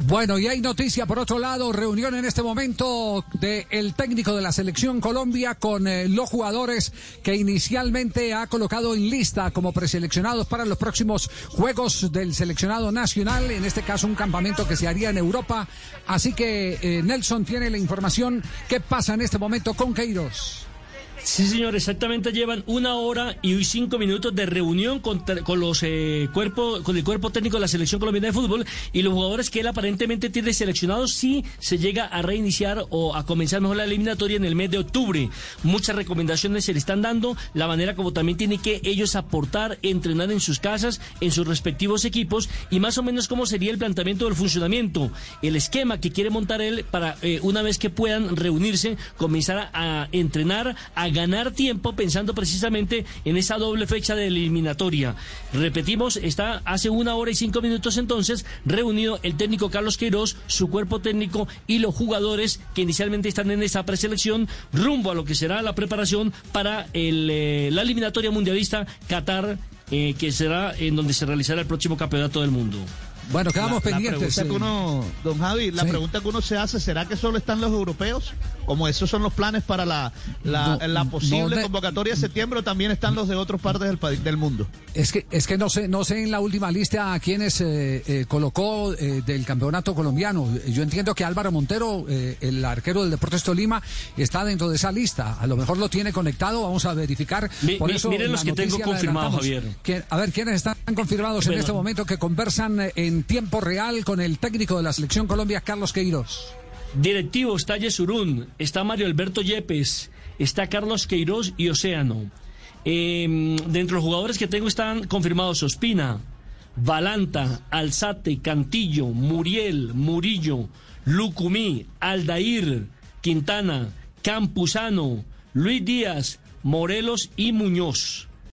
Bueno, y hay noticia por otro lado, reunión en este momento del técnico de la selección Colombia con eh, los jugadores que inicialmente ha colocado en lista como preseleccionados para los próximos Juegos del Seleccionado Nacional, en este caso un campamento que se haría en Europa. Así que eh, Nelson tiene la información. ¿Qué pasa en este momento con Queiroz? Sí, señor, exactamente llevan una hora y cinco minutos de reunión con, con los eh, cuerpo, con el cuerpo técnico de la selección colombiana de fútbol y los jugadores que él aparentemente tiene seleccionados si se llega a reiniciar o a comenzar mejor la eliminatoria en el mes de octubre. Muchas recomendaciones se le están dando, la manera como también tienen que ellos aportar, entrenar en sus casas, en sus respectivos equipos y más o menos cómo sería el planteamiento del funcionamiento, el esquema que quiere montar él para eh, una vez que puedan reunirse, comenzar a, a entrenar, a ganar tiempo pensando precisamente en esa doble fecha de eliminatoria. Repetimos, está hace una hora y cinco minutos entonces reunido el técnico Carlos Queiroz, su cuerpo técnico y los jugadores que inicialmente están en esa preselección rumbo a lo que será la preparación para eh, la eliminatoria mundialista Qatar, eh, que será en donde se realizará el próximo campeonato del mundo. Bueno, quedamos la, pendientes. La pregunta que uno, don Javi, la Sí. pregunta que uno se hace, ¿será que solo están los europeos? Como esos son los planes para la, la, No, la posible no convocatoria de septiembre, o también están los de otras partes del, país- del mundo. Es que, es que no sé, no sé en la última lista a quienes eh, eh, colocó eh, del campeonato colombiano. Yo entiendo que Álvaro Montero, eh, el arquero del Deportes Tolima, está dentro de esa lista. A lo mejor lo tiene conectado, vamos a verificar. Mi- Por mi- eso miren los que tengo confirmados. Javier. ¿Quién- a ver, ¿quiénes están confirmados en este momento que conversan eh, tiempo real con el técnico de la selección Colombia, Carlos Queiroz? Directivo está Yesurún, está Mario Alberto Yepes, está Carlos Queiroz y Océano. Eh, dentro de los jugadores que tengo están confirmados Ospina, Valanta, Alzate, Cantillo, Muriel, Murillo, Lucumí, Aldair, Quintana, Campuzano, Luis Díaz, Morelos y Muñoz.